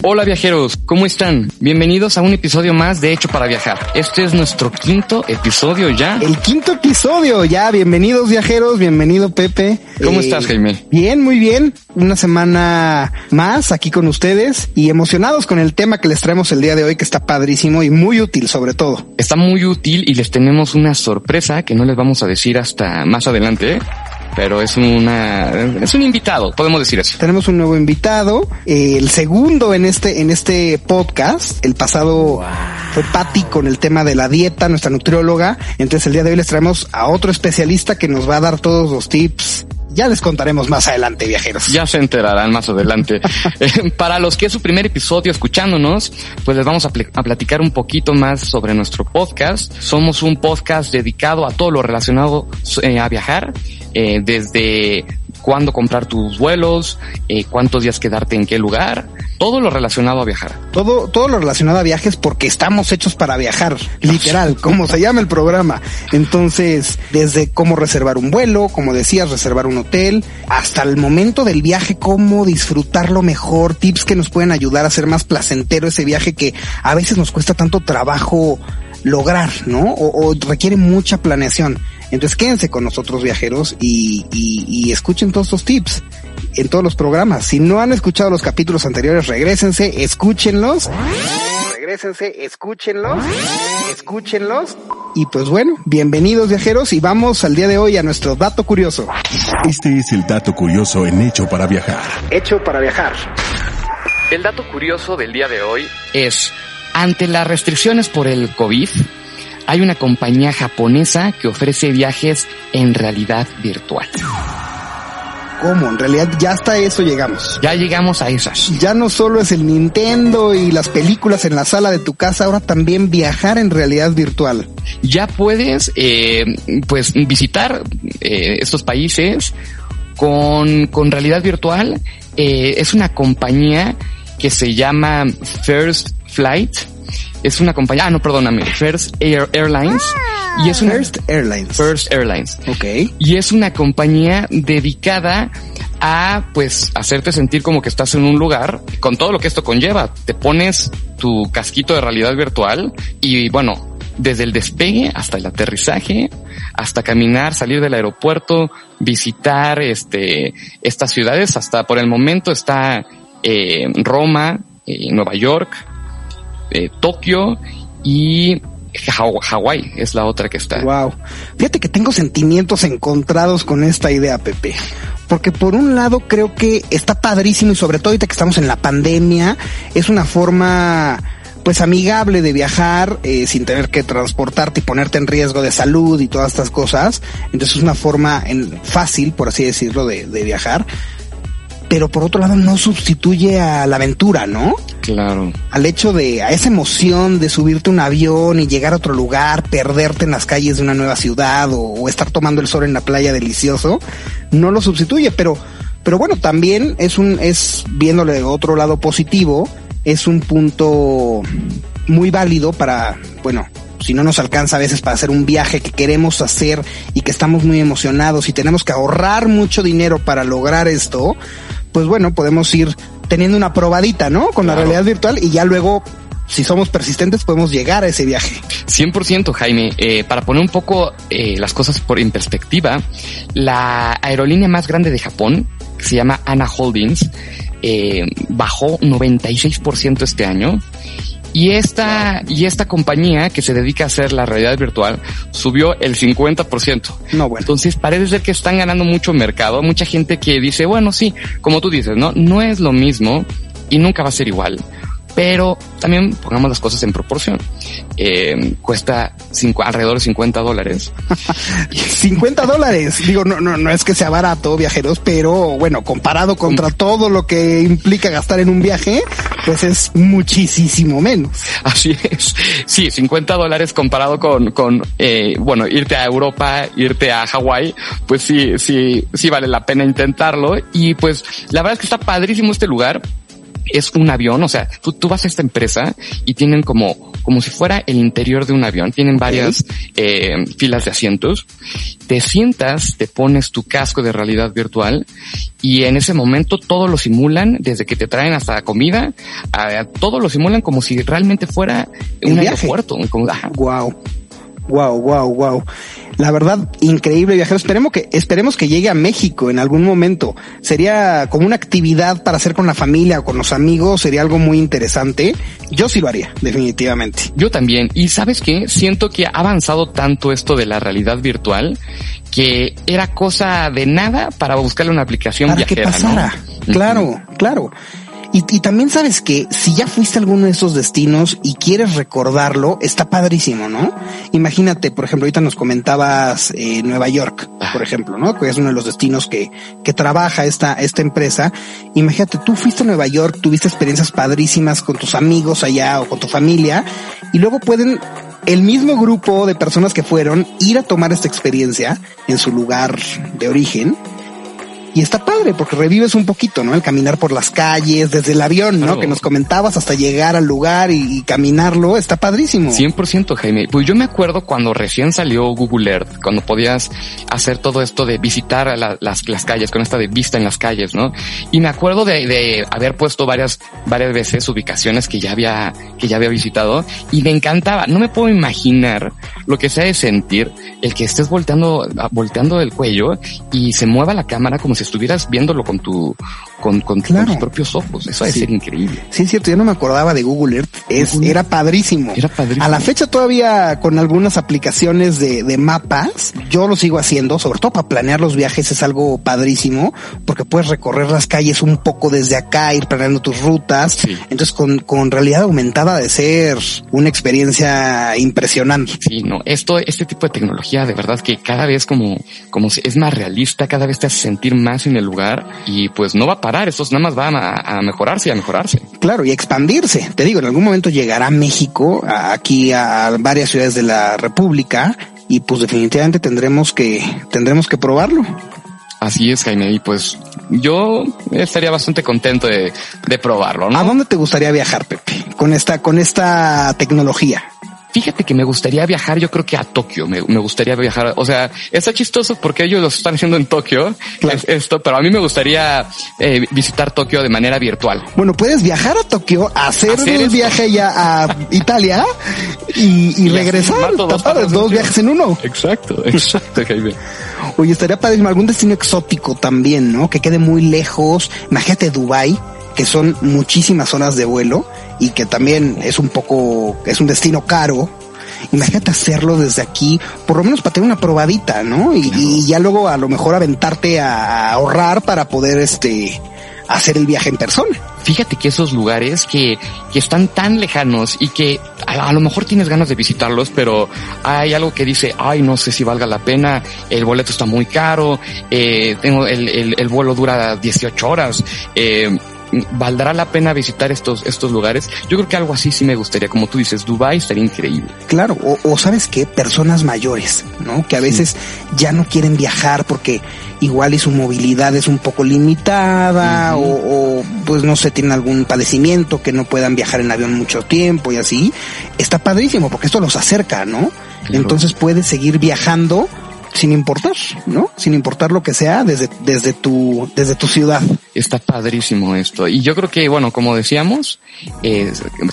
Hola viajeros, ¿cómo están? Bienvenidos a un episodio más de Hecho para viajar. Este es nuestro quinto episodio ya. El quinto episodio, ya. Bienvenidos viajeros, bienvenido Pepe. ¿Cómo Eh, estás, Jaime? Bien, muy bien. Una semana más aquí con ustedes y emocionados con el tema que les traemos el día de hoy que está padrísimo y muy útil sobre todo. Está muy útil y les tenemos una sorpresa que no les vamos a decir hasta más adelante, ¿eh? Pero es una es un invitado, podemos decir eso. Tenemos un nuevo invitado, eh, el segundo en este en este podcast. El pasado fue Patty con el tema de la dieta, nuestra nutrióloga. Entonces el día de hoy les traemos a otro especialista que nos va a dar todos los tips. Ya les contaremos más adelante, viajeros. Ya se enterarán más adelante. Eh, Para los que es su primer episodio escuchándonos, pues les vamos a, pl- a platicar un poquito más sobre nuestro podcast. Somos un podcast dedicado a todo lo relacionado eh, a viajar, eh, desde cuándo comprar tus vuelos, eh, cuántos días quedarte en qué lugar, todo lo relacionado a viajar. Todo, todo lo relacionado a viajes porque estamos hechos para viajar, literal, como se llama el programa. Entonces, desde cómo reservar un vuelo, como decías, reservar un hotel, hasta el momento del viaje, cómo disfrutarlo mejor, tips que nos pueden ayudar a hacer más placentero ese viaje que a veces nos cuesta tanto trabajo lograr, ¿no? O, o requiere mucha planeación. Entonces quédense con nosotros viajeros y, y, y escuchen todos estos tips en todos los programas. Si no han escuchado los capítulos anteriores, regrésense, escúchenlos. Regrésense, escúchenlos, escúchenlos. Y pues bueno, bienvenidos viajeros y vamos al día de hoy a nuestro dato curioso. Este es el dato curioso en Hecho para viajar. Hecho para viajar. El dato curioso del día de hoy es, ante las restricciones por el COVID, hay una compañía japonesa que ofrece viajes en realidad virtual. ¿Cómo? En realidad ya hasta eso llegamos. Ya llegamos a esas. Ya no solo es el Nintendo y las películas en la sala de tu casa, ahora también viajar en realidad virtual. Ya puedes, eh, pues, visitar eh, estos países con, con realidad virtual. Eh, es una compañía que se llama First Flight. Es una compañía, ah, no, perdóname, First Air Airlines. Y es una First Airlines. First Airlines. Ok. Y es una compañía dedicada a, pues, hacerte sentir como que estás en un lugar con todo lo que esto conlleva. Te pones tu casquito de realidad virtual y, bueno, desde el despegue hasta el aterrizaje, hasta caminar, salir del aeropuerto, visitar, este, estas ciudades, hasta por el momento está, eh, Roma, eh, Nueva York, eh, Tokio y Haw- Hawái es la otra que está. Wow. Fíjate que tengo sentimientos encontrados con esta idea, Pepe. Porque por un lado creo que está padrísimo y sobre todo ahorita que estamos en la pandemia, es una forma pues amigable de viajar eh, sin tener que transportarte y ponerte en riesgo de salud y todas estas cosas. Entonces es una forma en, fácil, por así decirlo, de, de viajar. Pero por otro lado no sustituye a la aventura, ¿no? Claro. al hecho de, a esa emoción de subirte a un avión y llegar a otro lugar, perderte en las calles de una nueva ciudad o, o estar tomando el sol en la playa delicioso, no lo sustituye, pero, pero bueno, también es un, es viéndole de otro lado positivo, es un punto muy válido para, bueno, si no nos alcanza a veces para hacer un viaje que queremos hacer y que estamos muy emocionados y tenemos que ahorrar mucho dinero para lograr esto, pues bueno, podemos ir teniendo una probadita, ¿no? Con Claro. la realidad virtual y ya luego, si somos persistentes, podemos llegar a ese viaje. 100% Jaime, Eh, para poner un poco eh, las cosas por en perspectiva, la aerolínea más grande de Japón, que se llama Ana Holdings, eh, bajó 96% este año. Y esta, y esta compañía que se dedica a hacer la realidad virtual subió el 50%. No, bueno. Entonces parece ser que están ganando mucho mercado. Mucha gente que dice, bueno, sí, como tú dices, ¿no? No es lo mismo y nunca va a ser igual pero también pongamos las cosas en proporción. Eh, cuesta cinco, alrededor de 50 dólares. 50 dólares. Digo, no, no, no es que sea barato, viajeros, pero bueno, comparado contra todo lo que implica gastar en un viaje, pues es muchísimo menos. Así es. Sí, 50 dólares comparado con, con, eh, bueno, irte a Europa, irte a Hawái, pues sí, sí, sí vale la pena intentarlo. Y pues la verdad es que está padrísimo este lugar es un avión, o sea, tú, tú vas a esta empresa y tienen como, como si fuera el interior de un avión, tienen varias eh, filas de asientos, te sientas, te pones tu casco de realidad virtual y en ese momento todo lo simulan, desde que te traen hasta la comida, a, todo lo simulan como si realmente fuera un aeropuerto. Como, wow. Wow, wow, wow. La verdad, increíble viajero. Esperemos que, esperemos que llegue a México en algún momento. Sería como una actividad para hacer con la familia o con los amigos. Sería algo muy interesante. Yo sí lo haría, definitivamente. Yo también. Y sabes qué? Siento que ha avanzado tanto esto de la realidad virtual que era cosa de nada para buscarle una aplicación para que pasara. Claro, claro. Y, también sabes que si ya fuiste a alguno de esos destinos y quieres recordarlo, está padrísimo, ¿no? Imagínate, por ejemplo, ahorita nos comentabas eh, Nueva York, por ejemplo, ¿no? Que es uno de los destinos que, que trabaja esta, esta empresa. Imagínate, tú fuiste a Nueva York, tuviste experiencias padrísimas con tus amigos allá o con tu familia y luego pueden el mismo grupo de personas que fueron ir a tomar esta experiencia en su lugar de origen y está padre porque revives un poquito, ¿no? El caminar por las calles, desde el avión, ¿no? Que nos comentabas hasta llegar al lugar y, caminarlo, está padrísimo. 100% Jaime. Pues yo me acuerdo cuando recién salió Google Earth, cuando podías hacer todo esto de visitar las, las calles, con esta de vista en las calles, ¿no? Y me acuerdo de, de haber puesto varias, varias veces ubicaciones que ya había, que ya había visitado y me encantaba. No me puedo imaginar lo que sea de sentir el que estés volteando, volteando el cuello y se mueva la cámara como si estuvieras viéndolo con tu, con, con, tus propios ojos. Eso debe ser increíble. Sí, es cierto. Yo no me acordaba de Google Earth. Es, era padrísimo. Era padrísimo. A la fecha todavía con algunas aplicaciones de, de mapas, yo lo sigo haciendo, sobre todo para planear los viajes es algo padrísimo porque puedes recorrer las calles un poco desde acá, ir planeando tus rutas. Entonces con, con realidad aumentada de ser una experiencia impresionante. Sí, no, esto, este tipo de tecnología de verdad que cada vez como, como es más realista, cada vez te hace sentir más en el lugar y pues no va a parar, estos nada más van a, mejorarse y a mejorarse. Claro, y expandirse. Te digo, en algún momento llegará a México, aquí a varias ciudades de la República y pues definitivamente tendremos que, tendremos que probarlo. Así es, Jaime, y pues yo estaría bastante contento de, de probarlo, ¿no? ¿A dónde te gustaría viajar, Pepe? Con esta, con esta tecnología. Fíjate que me gustaría viajar, yo creo que a Tokio, me, gustaría viajar, o sea, está chistoso porque ellos lo están haciendo en Tokio, esto, pero a mí me gustaría eh, visitar Tokio de manera virtual. Bueno, puedes viajar a Tokio, hacer, el viaje ya a Italia y, regresar, dos viajes en uno. Exacto, exacto, Jaime. Oye, estaría padrísimo algún destino exótico también, ¿no? Que quede muy lejos. Imagínate Dubai, que son muchísimas horas de vuelo y que también es un poco, es un destino caro. Imagínate hacerlo desde aquí, por lo menos para tener una probadita, ¿no? Y, ya luego a lo mejor aventarte a ahorrar para poder este hacer el viaje en persona. Fíjate que esos lugares que, que están tan lejanos y que a, lo mejor tienes ganas de visitarlos, pero hay algo que dice, ay, no sé si valga la pena, el boleto está muy caro, eh, tengo el, el, el, vuelo dura 18 horas, eh, ¿Valdrá la pena visitar estos, estos lugares? Yo creo que algo así sí me gustaría. Como tú dices, Dubai estaría increíble. Claro, o, sabes qué, personas mayores, ¿no? Que a veces ya no quieren viajar porque igual y su movilidad es un poco limitada o, pues no sé, tienen algún padecimiento que no puedan viajar en avión mucho tiempo y así. Está padrísimo porque esto los acerca, ¿no? Entonces puedes seguir viajando sin importar, ¿no? Sin importar lo que sea desde, desde tu, desde tu ciudad. Está padrísimo esto. Y yo creo que, bueno, como decíamos,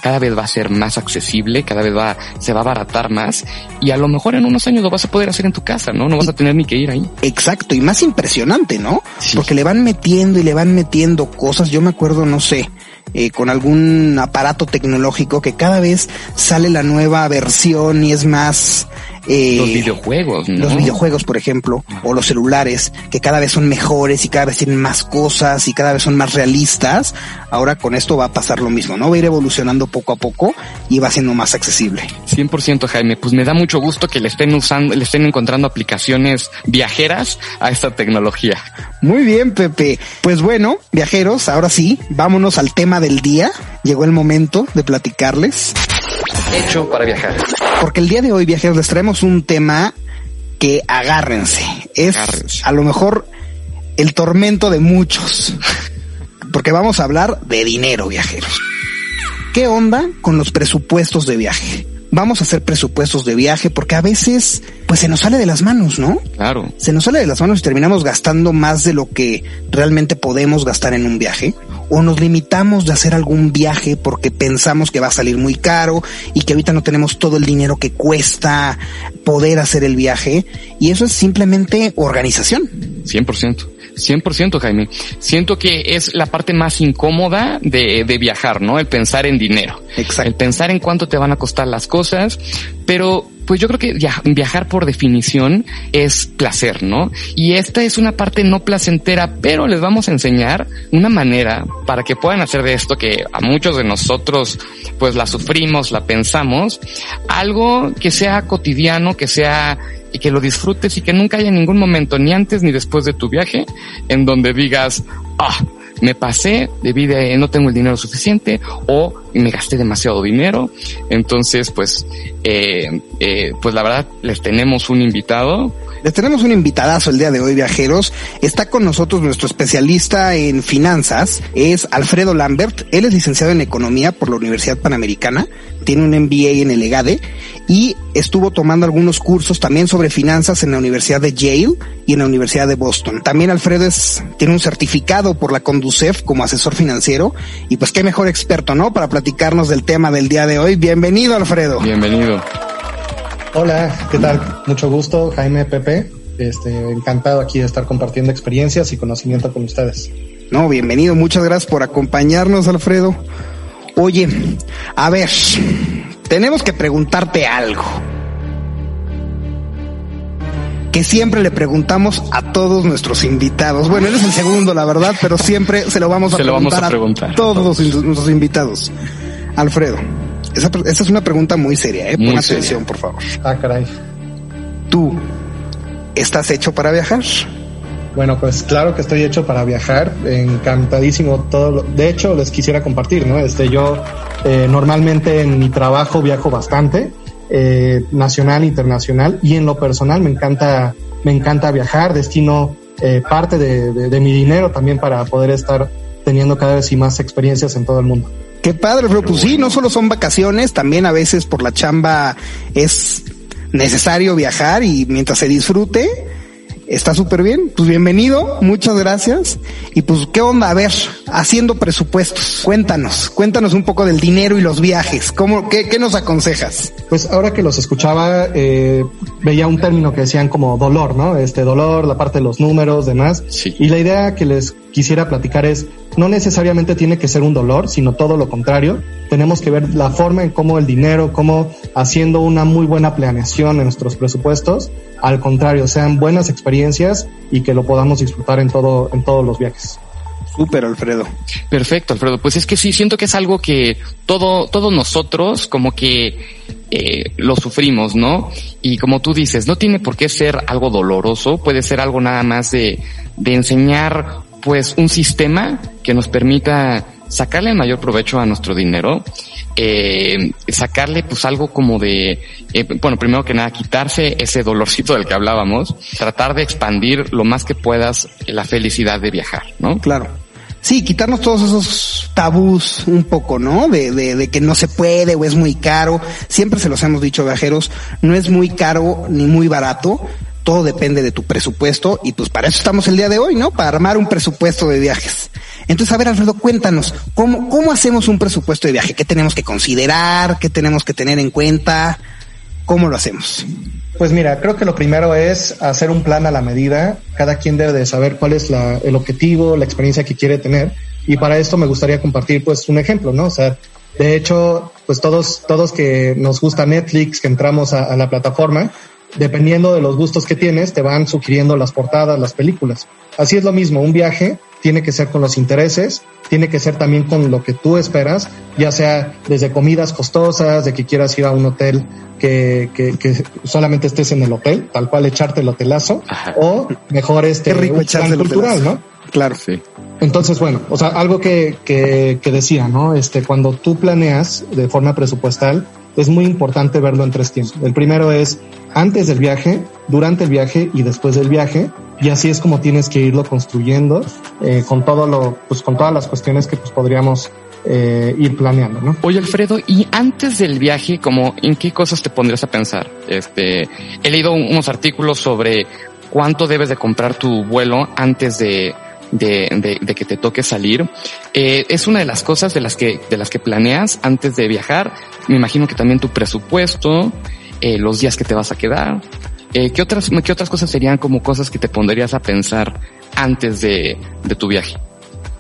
cada vez va a ser más accesible, cada vez va, se va a abaratar más y a lo mejor en unos años lo vas a poder hacer en tu casa, ¿no? No vas a tener ni que ir ahí. Exacto. Y más impresionante, ¿no? Porque le van metiendo y le van metiendo cosas. Yo me acuerdo, no sé, eh, con algún aparato tecnológico que cada vez sale la nueva versión y es más Eh, los videojuegos, ¿no? Los videojuegos, por ejemplo, o los celulares, que cada vez son mejores y cada vez tienen más cosas y cada vez son más realistas. Ahora con esto va a pasar lo mismo, ¿no? Va a ir evolucionando poco a poco y va siendo más accesible. 100% Jaime, pues me da mucho gusto que le estén usando, le estén encontrando aplicaciones viajeras a esta tecnología. Muy bien, Pepe. Pues bueno, viajeros, ahora sí, vámonos al tema del día. Llegó el momento de platicarles. Hecho para viajar. Porque el día de hoy, viajeros, les traemos un tema que agárrense. Es Agárrense. a lo mejor el tormento de muchos. Porque vamos a hablar de dinero, viajeros. ¿Qué onda con los presupuestos de viaje? Vamos a hacer presupuestos de viaje porque a veces, pues se nos sale de las manos, ¿no? Claro. se nos sale de las manos y terminamos gastando más de lo que realmente podemos gastar en un viaje o nos limitamos de hacer algún viaje porque pensamos que va a salir muy caro y que ahorita no tenemos todo el dinero que cuesta poder hacer el viaje y eso es simplemente organización. 100%. 100% Jaime. Siento que es la parte más incómoda de, de viajar, ¿no? El pensar en dinero. Exacto. El pensar en cuánto te van a costar las cosas, pero pues yo creo que via- viajar por definición es placer, ¿no? Y esta es una parte no placentera, pero les vamos a enseñar una manera para que puedan hacer de esto que a muchos de nosotros pues la sufrimos, la pensamos, algo que sea cotidiano, que sea y que lo disfrutes y que nunca haya ningún momento, ni antes ni después de tu viaje, en donde digas, ah, me pasé, debí de, no tengo el dinero suficiente o me gasté demasiado dinero. Entonces, pues, eh, eh, pues la verdad, les tenemos un invitado. Les tenemos un invitadazo el día de hoy, viajeros. Está con nosotros nuestro especialista en finanzas, es Alfredo Lambert. Él es licenciado en economía por la Universidad Panamericana, tiene un MBA en el EGADE y estuvo tomando algunos cursos también sobre finanzas en la Universidad de Yale y en la Universidad de Boston. También Alfredo es, tiene un certificado por la Conducef como asesor financiero y pues qué mejor experto, ¿no? Para platicarnos del tema del día de hoy. Bienvenido, Alfredo. Bienvenido. Hola, ¿qué tal? Mucho gusto, Jaime Pepe. Este, encantado aquí de estar compartiendo experiencias y conocimiento con ustedes. No, bienvenido. Muchas gracias por acompañarnos, Alfredo. Oye, a ver, tenemos que preguntarte algo. Que siempre le preguntamos a todos nuestros invitados. Bueno, él es el segundo, la verdad, pero siempre se lo vamos a, Se lo vamos preguntar, a preguntar a todos nuestros invitados. Alfredo, esa, esa es una pregunta muy seria, ¿eh? Muy Pon seria. atención, por favor. Ah, caray. ¿Tú estás hecho para viajar? Bueno, pues claro que estoy hecho para viajar, encantadísimo todo. lo- de hecho, les quisiera compartir, ¿no? Este, yo eh, normalmente en mi trabajo viajo bastante, eh, nacional, internacional, y en lo personal me encanta, me encanta viajar, destino eh, parte de, de- de mi dinero también para poder estar teniendo cada vez y más experiencias en todo el mundo. Qué padre, Alfredo. Pues sí, no solo son vacaciones, también a veces por la chamba es necesario viajar y mientras se disfrute, está súper bien. Pues bienvenido, muchas gracias. Y pues, ¿qué onda? A ver, haciendo presupuestos. Cuéntanos, cuéntanos un poco del dinero y los viajes. ¿Cómo, qué, qué nos aconsejas? Pues ahora que los escuchaba, eh, veía un término que decían como dolor, ¿no? Este dolor, la parte de los números, demás. Sí. Y la idea que les quisiera platicar es, no necesariamente tiene que ser un dolor, sino todo lo contrario. Tenemos que ver la forma en cómo el dinero, cómo haciendo una muy buena planeación en nuestros presupuestos, al contrario, sean buenas experiencias y que lo podamos disfrutar en todo, en todos los viajes. Súper, Alfredo. Perfecto, Alfredo. Pues es que sí, siento que es algo que todo, todos nosotros como que eh, lo sufrimos, ¿no? Y como tú dices, no tiene por qué ser algo doloroso, puede ser algo nada más de, de enseñar pues un sistema que nos permita sacarle el mayor provecho a nuestro dinero, eh, sacarle pues algo como de, eh, bueno, primero que nada, quitarse ese dolorcito del que hablábamos, tratar de expandir lo más que puedas la felicidad de viajar, ¿no? Claro. Sí, quitarnos todos esos tabús un poco, ¿no? De, de, de que no se puede o es muy caro. Siempre se los hemos dicho viajeros, no es muy caro ni muy barato. Todo depende de tu presupuesto y pues para eso estamos el día de hoy, ¿no? Para armar un presupuesto de viajes. Entonces, a ver, Alfredo, cuéntanos, ¿cómo, cómo hacemos un presupuesto de viaje? ¿Qué tenemos que considerar? ¿Qué tenemos que tener en cuenta? ¿Cómo lo hacemos? Pues mira, creo que lo primero es hacer un plan a la medida. Cada quien debe de saber cuál es la, el objetivo, la experiencia que quiere tener. Y para esto me gustaría compartir pues un ejemplo, ¿no? O sea, de hecho, pues todos, todos que nos gusta Netflix, que entramos a, a la plataforma, dependiendo de los gustos que tienes, te van sugiriendo las portadas, las películas. Así es lo mismo, un viaje tiene que ser con los intereses, tiene que ser también con lo que tú esperas, ya sea desde comidas costosas, de que quieras ir a un hotel que, que, que solamente estés en el hotel, tal cual echarte el hotelazo, o mejor este Qué rico un plan el cultural, hotelazo. ¿no? Claro. Sí. Entonces, bueno, o sea, algo que, que, que decía, ¿no? Este, cuando tú planeas de forma presupuestal, es muy importante verlo en tres tiempos. El primero es antes del viaje, durante el viaje y después del viaje. Y así es como tienes que irlo construyendo eh, con todo lo, pues con todas las cuestiones que pues podríamos eh, ir planeando, ¿no? Oye, Alfredo, y antes del viaje, como en qué cosas te pondrías a pensar? Este, he leído unos artículos sobre cuánto debes de comprar tu vuelo antes de, de, de, de que te toque salir. Eh, es una de las cosas de las que, de las que planeas antes de viajar. Me imagino que también tu presupuesto, eh, los días que te vas a quedar. Eh, ¿qué otras, qué otras cosas serían como cosas que te pondrías a pensar antes de, de tu viaje?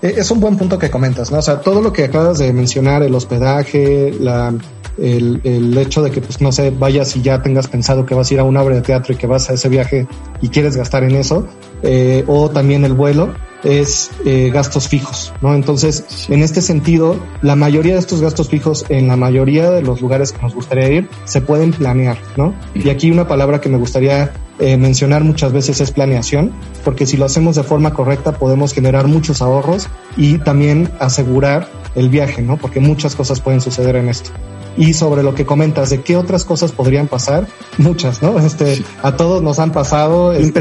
Eh, Es un buen punto que comentas, ¿no? O sea, todo lo que acabas de mencionar, el hospedaje, la, el, el hecho de que, pues, no sé, vayas y ya tengas pensado que vas a ir a una obra de teatro y que vas a ese viaje y quieres gastar en eso, eh, o también el vuelo, es eh, gastos fijos, ¿no? Entonces, en este sentido, la mayoría de estos gastos fijos en la mayoría de los lugares que nos gustaría ir se pueden planear, ¿no? Y aquí una palabra que me gustaría eh, mencionar muchas veces es planeación, porque si lo hacemos de forma correcta podemos generar muchos ahorros y también asegurar el viaje, ¿no? Porque muchas cosas pueden suceder en esto. Y sobre lo que comentas de qué otras cosas podrían pasar, muchas, ¿no? Este, a todos nos han pasado. este,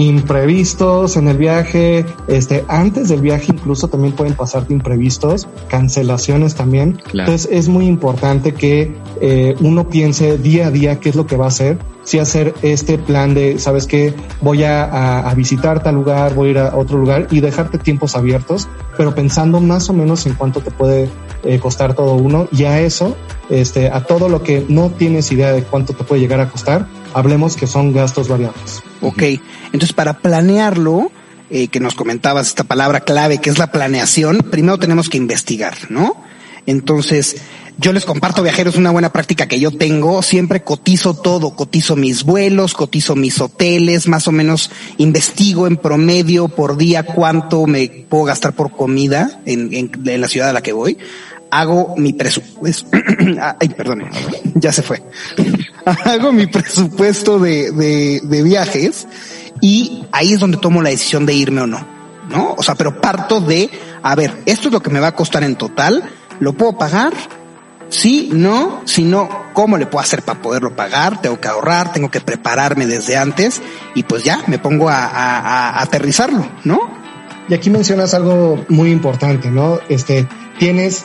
Imprevistos. en el viaje, este, antes del viaje incluso también pueden pasarte imprevistos, cancelaciones también. Claro. Entonces es muy importante que eh, uno piense día a día qué es lo que va a hacer, si hacer este plan de, sabes qué, voy a, a- a visitar tal lugar, voy a ir a otro lugar y dejarte tiempos abiertos, pero pensando más o menos en cuánto te puede eh, costar todo uno y a eso, este, a todo lo que no tienes idea de cuánto te puede llegar a costar, hablemos que son gastos variables. Ok. Entonces, para planearlo, eh, que nos comentabas esta palabra clave que es la planeación, primero tenemos que investigar, ¿no? Entonces, yo les comparto, viajeros, una buena práctica que yo tengo. Siempre cotizo todo, cotizo mis vuelos, cotizo mis hoteles, más o menos investigo en promedio por día cuánto me puedo gastar por comida en, en- en la ciudad a la que voy. Hago mi presupuesto. Ay, perdón, ya se fue. Hago mi presupuesto de, de, viajes y ahí es donde tomo la decisión de irme o no, ¿no? O sea, pero parto de, a ver, esto es lo que me va a costar en total, ¿lo puedo pagar? Sí, no, si no, ¿cómo le puedo hacer para poderlo pagar? Tengo que ahorrar, tengo que prepararme desde antes y pues ya me pongo a, a- a aterrizarlo, ¿no? Y aquí mencionas algo muy importante, ¿no? Este, tienes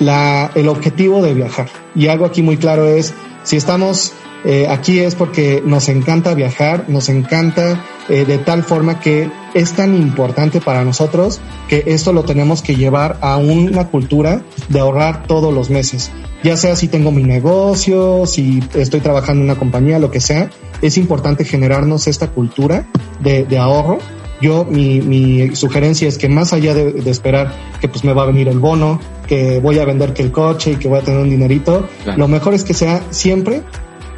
la, el objetivo de viajar. Y algo aquí muy claro es, si estamos eh, aquí es porque nos encanta viajar, nos encanta eh, de tal forma que es tan importante para nosotros que esto lo tenemos que llevar a una cultura de ahorrar todos los meses. Ya sea si tengo mi negocio, si estoy trabajando en una compañía, lo que sea, es importante generarnos esta cultura de, de ahorro yo, mi, mi sugerencia es que más allá de, de esperar que pues me va a venir el bono, que voy a vender que el coche y que voy a tener un dinerito, Claro. lo mejor es que sea siempre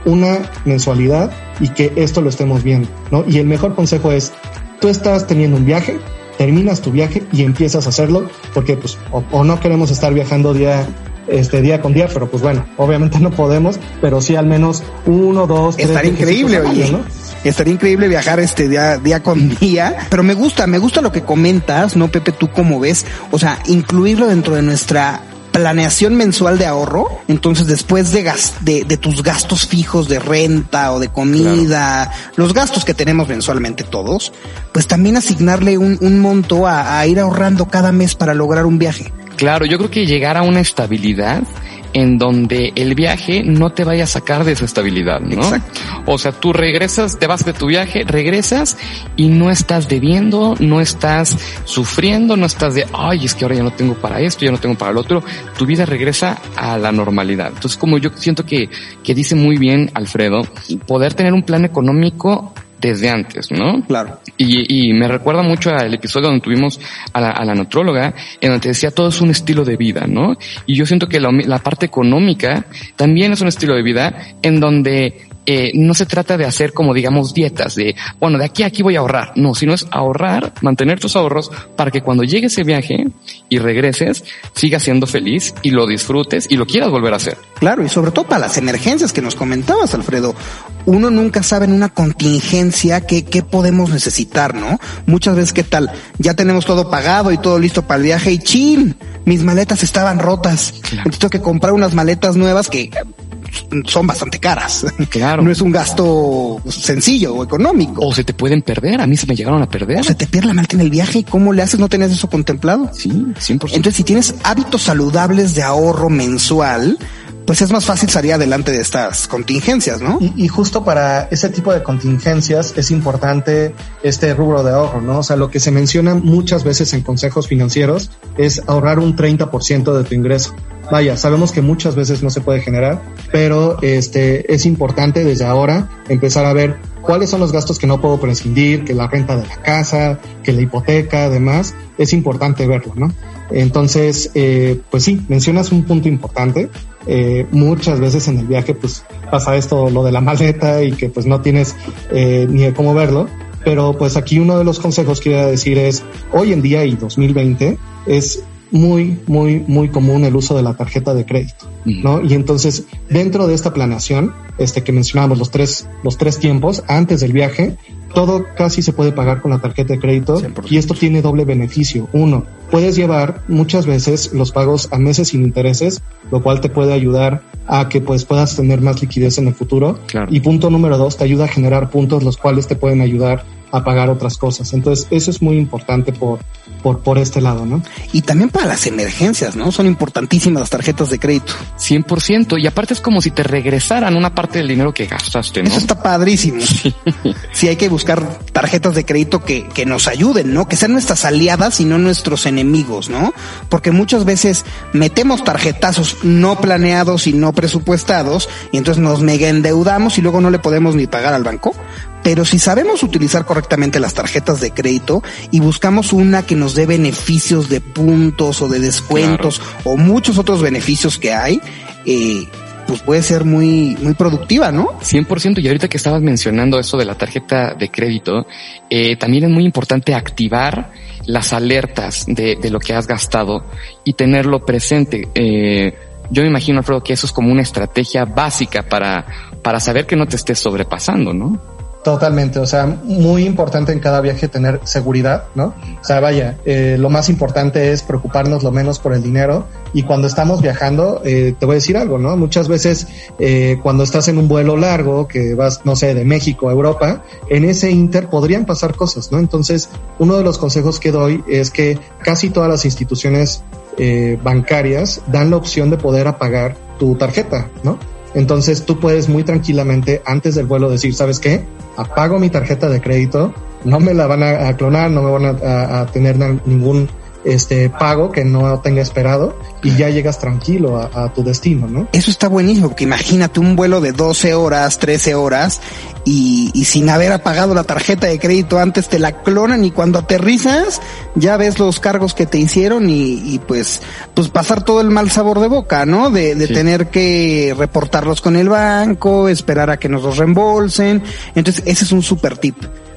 una mensualidad y que esto lo estemos viendo, ¿no? Y el mejor consejo es, tú estás teniendo un viaje, terminas tu viaje y empiezas a hacerlo, porque pues o, o no queremos estar viajando día este día con día, pero pues bueno, obviamente no podemos, pero sí al menos uno, dos, tres. Estaría increíble, oye. ¿no? Estaría increíble viajar este día, día con día, pero me gusta, me gusta lo que comentas, ¿no, Pepe? ¿Tú cómo ves? O sea, incluirlo dentro de nuestra planeación mensual de ahorro, entonces después de, gas- de, de tus gastos fijos de renta o de comida, los gastos que tenemos mensualmente todos, pues también asignarle un, un monto a, a ir ahorrando cada mes para lograr un viaje. Claro, yo creo que llegar a una estabilidad en donde el viaje no te vaya a sacar de esa estabilidad, ¿no? Exacto. O sea, tú regresas, te vas de tu viaje, regresas y no estás debiendo, no estás sufriendo, no estás de, ay, es que ahora ya no tengo para esto, ya no tengo para lo otro. Tu vida regresa a la normalidad. Entonces, como yo siento que, que dice muy bien Alfredo, poder tener un plan económico desde antes, ¿no? Claro. Y, y me recuerda mucho al episodio donde tuvimos a la, a la nutróloga, en donde decía todo es un estilo de vida, ¿no? Y yo siento que la parte económica también es un estilo de vida en donde eh, no se trata de hacer como digamos dietas de, bueno, de aquí a aquí voy a ahorrar. No, sino es ahorrar, mantener tus ahorros para que cuando llegue ese viaje y regreses, sigas siendo feliz y lo disfrutes y lo quieras volver a hacer. Claro, y sobre todo para las emergencias que nos comentabas, Alfredo. Uno nunca sabe en una contingencia qué, qué podemos necesitar, ¿no? Muchas veces, ¿qué tal? Ya tenemos todo pagado y todo listo para el viaje y chin, mis maletas estaban rotas. Entonces tengo que comprar unas maletas nuevas que son bastante caras. Claro. No es un gasto sencillo o económico. O se te pueden perder. A mí se me llegaron a perder. O se te pierde la maleta en el viaje y cómo le haces no tener eso contemplado. Sí, 100%. Entonces, si tienes hábitos saludables de ahorro mensual, pues es más fácil salir adelante de estas contingencias, ¿no? Y, y, justo para ese tipo de contingencias es importante este rubro de ahorro, ¿no? O sea, lo que se menciona muchas veces en consejos financieros es ahorrar un 30% de tu ingreso. Vaya, sabemos que muchas veces no se puede generar, pero este es importante desde ahora empezar a ver cuáles son los gastos que no puedo prescindir, que la renta de la casa, que la hipoteca, además, es importante verlo, ¿no? Entonces, eh, pues sí, mencionas un punto importante. Eh, muchas veces en el viaje, pues pasa esto, lo de la maleta y que pues no tienes eh, ni de cómo verlo. Pero pues aquí uno de los consejos que quiero decir es, hoy en día y 2020 es muy, muy, muy común el uso de la tarjeta de crédito, ¿no? Y entonces, dentro de esta planeación, este que mencionábamos los tres, los tres tiempos antes del viaje, todo casi se puede pagar con la tarjeta de crédito 100%. y esto tiene doble beneficio. Uno, puedes llevar muchas veces los pagos a meses sin intereses, lo cual te puede ayudar a que pues puedas tener más liquidez en el futuro. Claro. Y punto número dos, te ayuda a generar puntos los cuales te pueden ayudar a pagar otras cosas. Entonces, eso es muy importante por, por, por este lado, ¿no? Y también para las emergencias, ¿no? Son importantísimas las tarjetas de crédito. 100%. Y aparte es como si te regresaran una parte del dinero que gastaste, ¿no? Eso está padrísimo. Sí, sí hay que buscar tarjetas de crédito que, que nos ayuden, ¿no? Que sean nuestras aliadas y no nuestros enemigos, ¿no? Porque muchas veces metemos tarjetazos no planeados y no presupuestados y entonces nos mega endeudamos y luego no le podemos ni pagar al banco. Pero si sabemos utilizar correctamente las tarjetas de crédito y buscamos una que nos dé beneficios de puntos o de descuentos claro. o muchos otros beneficios que hay, eh, pues puede ser muy, muy productiva, ¿no? 100%. Y ahorita que estabas mencionando eso de la tarjeta de crédito, eh, también es muy importante activar las alertas de, de, lo que has gastado y tenerlo presente. Eh, yo me imagino, Alfredo, que eso es como una estrategia básica para, para saber que no te estés sobrepasando, ¿no? Totalmente, o sea, muy importante en cada viaje tener seguridad, ¿no? O sea, vaya, eh, lo más importante es preocuparnos lo menos por el dinero y cuando estamos viajando, eh, te voy a decir algo, ¿no? Muchas veces eh, cuando estás en un vuelo largo, que vas, no sé, de México a Europa, en ese inter podrían pasar cosas, ¿no? Entonces, uno de los consejos que doy es que casi todas las instituciones bancarias dan la opción de poder apagar tu tarjeta, ¿no? Entonces tú puedes muy tranquilamente antes del vuelo decir, ¿sabes qué? Apago mi tarjeta de crédito, no me la van a, clonar, no me van a, a tener ningún este pago que no tenga esperado y ya llegas tranquilo a, a, tu destino, ¿no? Eso está buenísimo, porque imagínate un vuelo de 12 horas, 13 horas y, y, sin haber apagado la tarjeta de crédito antes te la clonan y cuando aterrizas ya ves los cargos que te hicieron y, y pues, pues pasar todo el mal sabor de boca, ¿no? De, de sí. tener que reportarlos con el banco, esperar a que nos los reembolsen. Entonces ese es un super tip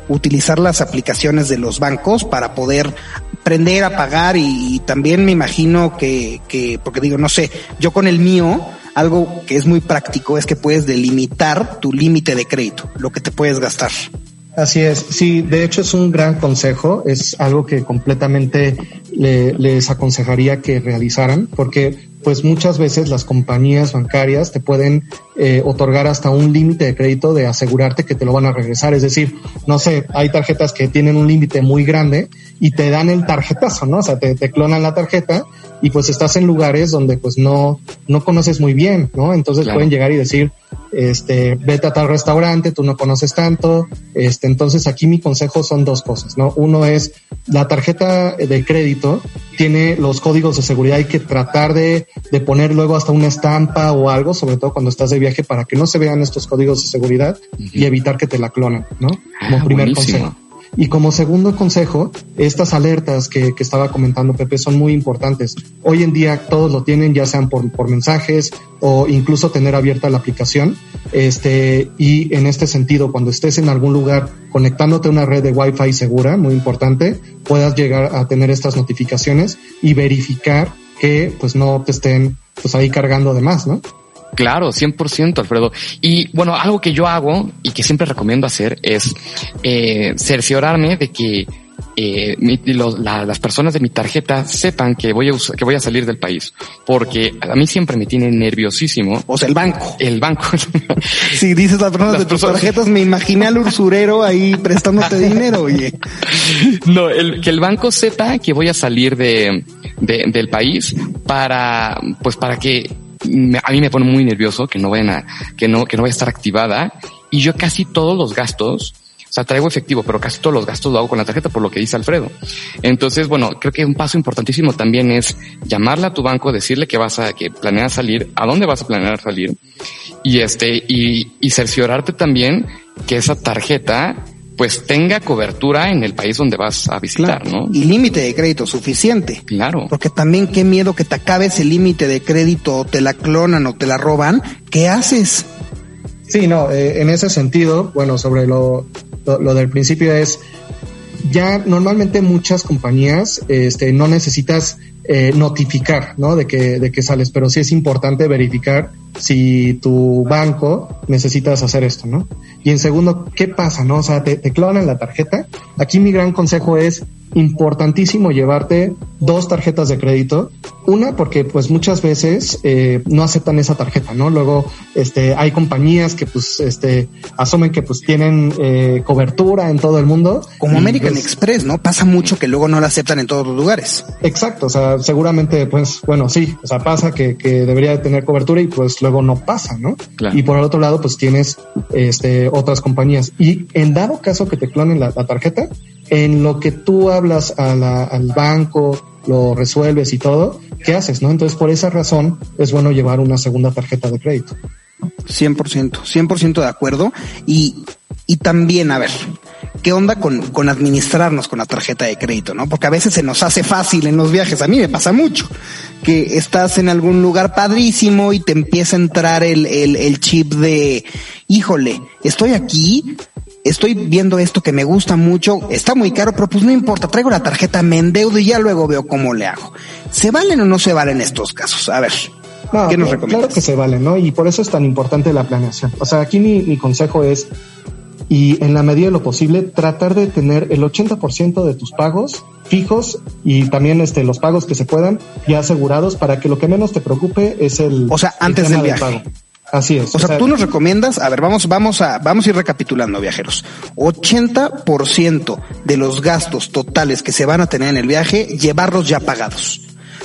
utilizar las aplicaciones de los bancos para poder aprender a pagar y, y, también me imagino que, que, porque digo, no sé, yo con el mío, algo que es muy práctico es que puedes delimitar tu límite de crédito, lo que te puedes gastar. Así es, sí, de hecho es un gran consejo, es algo que completamente le, les aconsejaría que realizaran, porque pues muchas veces las compañías bancarias te pueden eh, otorgar hasta un límite de crédito de asegurarte que te lo van a regresar. Es decir, no sé, hay tarjetas que tienen un límite muy grande y te dan el tarjetazo, ¿no? O sea, te, te, clonan la tarjeta y pues estás en lugares donde pues no, no conoces muy bien, ¿no? Entonces claro. pueden llegar y decir, este, vete a tal restaurante, tú no conoces tanto, este, entonces aquí mi consejo son dos cosas, ¿no? Uno es la tarjeta de crédito tiene los códigos de seguridad, hay que tratar de, de poner luego hasta una estampa o algo, sobre todo cuando estás de viaje, para que no se vean estos códigos de seguridad uh -huh. y evitar que te la clonen, ¿no? Como ah, primer buenísimo. consejo. Y como segundo consejo, estas alertas que, que, estaba comentando Pepe son muy importantes. Hoy en día todos lo tienen, ya sean por, por mensajes o incluso tener abierta la aplicación. Este, y en este sentido, cuando estés en algún lugar conectándote a una red de Wi-Fi segura, muy importante, puedas llegar a tener estas notificaciones y verificar que pues no te estén pues ahí cargando de más, ¿no? Claro, 100%, Alfredo. Y bueno, algo que yo hago y que siempre recomiendo hacer es eh, cerciorarme de que eh, las personas de mi tarjeta sepan que voy a que voy a salir del país, porque a mí siempre me tiene nerviosísimo. O sea, el banco. El banco. si dices las personas de tus tarjetas, me imaginé al usurero ahí prestándote dinero, oye. No, el, que el banco sepa que voy a salir de, de del país para, pues para que a mí me pone muy nervioso que no vayan a, que no, que no vaya a estar activada y yo casi todos los gastos o sea, traigo efectivo, pero casi todos los gastos lo hago con la tarjeta, por lo que dice Alfredo. Entonces, bueno, creo que un paso importantísimo también es llamarle a tu banco, decirle que vas a, que planeas salir, a dónde vas a planear salir, y este, y, y cerciorarte también que esa tarjeta pues tenga cobertura en el país donde vas a visitar, ¿no? Y límite de crédito suficiente. Claro. Porque también qué miedo que te acabe ese límite de crédito, o te la clonan o te la roban. ¿Qué haces? Sí, no, eh, en ese sentido, bueno, sobre lo, lo, del principio es, ya normalmente muchas compañías este, no necesitas eh, notificar, ¿no? De que, de que sales, pero sí es importante verificar si tu banco necesitas hacer esto, ¿no? Y en segundo, ¿qué pasa, no? O sea, te, te clonan la tarjeta. Aquí mi gran consejo es importantísimo llevarte dos tarjetas de crédito. Una, porque pues muchas veces eh, no aceptan esa tarjeta, ¿no? Luego, este, hay compañías que pues, este, asumen que pues tienen eh, cobertura en todo el mundo. Como American pues Express, ¿no? Pasa mucho que luego no la aceptan en todos los lugares. Exacto, o sea, seguramente pues, bueno, sí, o sea, pasa que, que debería de tener cobertura y pues luego no pasa, ¿no? Y por el otro lado, pues tienes, este, otras compañías. Y en dado caso que te clonen la, la tarjeta, en lo que tú hablas al banco, lo resuelves y todo, ¿qué haces? ¿No? Entonces, por esa razón es bueno llevar una segunda tarjeta de crédito. 100%, 100% de acuerdo. Y, y también, a ver, ¿qué onda con, con administrarnos con la tarjeta de crédito? ¿No? Porque a veces se nos hace fácil en los viajes. A mí me pasa mucho que estás en algún lugar padrísimo y te empieza a entrar el, el, el chip de, híjole, estoy aquí, estoy viendo esto que me gusta mucho, está muy caro, pero pues no importa, traigo la tarjeta, me endeudo y ya luego veo cómo le hago. ¿Se valen o no se valen estos casos? A ver. ¿Qué nos recomiendas? Claro que se valen, ¿no? Y por eso es tan importante la planeación. O sea, aquí mi, mi consejo es, y en la medida de lo posible, tratar de tener el 80% de tus pagos fijos y también este los pagos que se puedan ya asegurados para que lo que menos te preocupe es el o sea antes del viaje pago. Así es. O, sea, tú nos recomiendas, a ver, vamos, vamos a, vamos a ir recapitulando, viajeros. 80% de los gastos totales que se van a tener en el viaje, llevarlos ya pagados.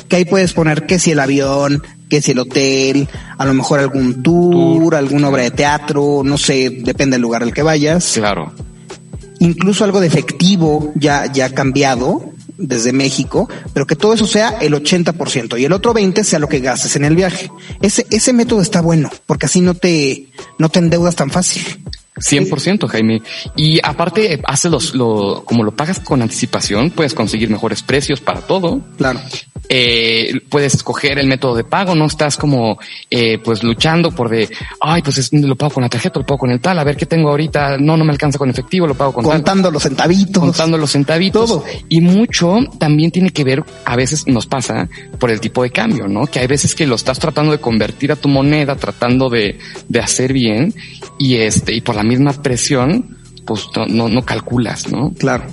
Que ahí puedes poner que si el avión, que si el hotel, a lo mejor algún tour, alguna obra de teatro, no sé, depende del lugar al que vayas. Claro. Incluso algo de efectivo ya, ya cambiado, desde México, pero que todo eso sea el 80% y el otro 20 sea lo que gastes en el viaje. Ese, ese método está bueno, porque así no te, no te endeudas tan fácil. 100% Jaime. Y aparte, hace los, lo, como lo pagas con anticipación, puedes conseguir mejores precios para todo. Claro eh, puedes escoger el método de pago, no estás como eh, pues luchando por de, ay, pues es, lo pago con la tarjeta, lo pago con el tal, a ver qué tengo ahorita, no, no me alcanza con efectivo, lo pago con Contando los centavitos. Contando los centavitos. Todo. Y mucho también tiene que ver, a veces nos pasa por el tipo de cambio, ¿no? Que hay veces que lo estás tratando de convertir a tu moneda, tratando de, de hacer bien y este, y por la misma presión, pues no, no, calculas, ¿no? Claro.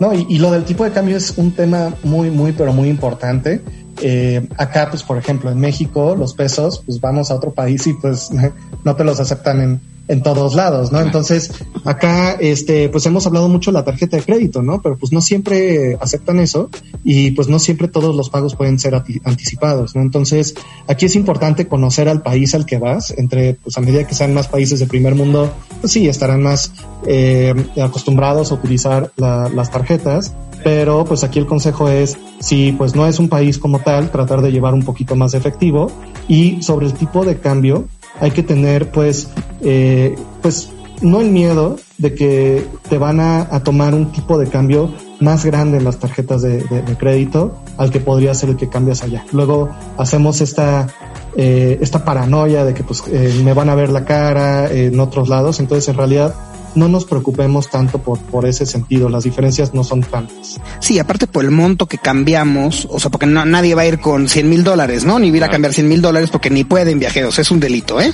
No, y, y, lo del tipo de cambio es un tema muy, muy, pero muy importante. Eh, acá, pues, por ejemplo, en México, los pesos, pues vamos a otro país y pues no te los aceptan en, en todos lados, ¿no? Entonces, acá, este, pues hemos hablado mucho de la tarjeta de crédito, ¿no? Pero pues no siempre aceptan eso y pues no siempre todos los pagos pueden ser anticipados, ¿no? Entonces, aquí es importante conocer al país al que vas, entre, pues a medida que sean más países de primer mundo, pues sí, estarán más eh, acostumbrados a utilizar la, las tarjetas, pero pues aquí el consejo es, si pues no es un país como tal, tratar de llevar un poquito más de efectivo y sobre el tipo de cambio, hay que tener pues, eh, pues no el miedo de que te van a, tomar un tipo de cambio más grande en las tarjetas de, crédito al que podría ser el que cambias allá. Luego hacemos esta, eh, esta paranoia de que pues eh, me van a ver la cara en otros lados, entonces en realidad no nos preocupemos tanto por, por ese sentido, las diferencias no son tantas. Sí, aparte por el monto que cambiamos, o sea, porque no, nadie va a ir con 100 mil dólares, ¿no? Ni ir a cambiar 100 mil dólares porque ni pueden viajeros, es un delito, ¿eh?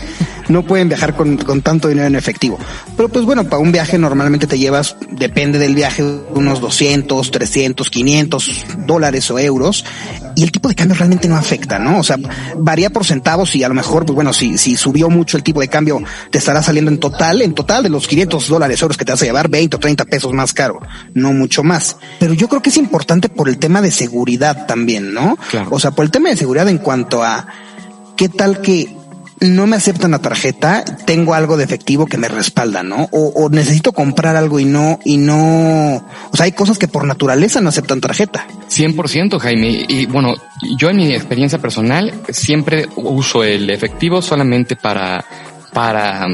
No pueden viajar con, con tanto dinero en efectivo. Pero pues bueno, para un viaje normalmente te llevas, depende del viaje, unos 200, 300, 500 dólares o euros y el tipo de cambio realmente no afecta, ¿no? O sea, varía por centavos y a lo mejor, pues bueno, si, si subió mucho el tipo de cambio, te estará saliendo en total, en total de los 500 dólares, euros que te vas a llevar 20 o 30 pesos más caro, no mucho más. Pero yo creo que es importante por el tema de seguridad también, ¿no? O sea, por el tema de seguridad en cuanto a qué tal que no me aceptan la tarjeta, tengo algo de efectivo que me respalda, ¿no? O, necesito comprar algo y no, y no, o sea, hay cosas que por naturaleza no aceptan tarjeta. 100% Jaime. Y bueno, yo en mi experiencia personal siempre uso el efectivo solamente para para,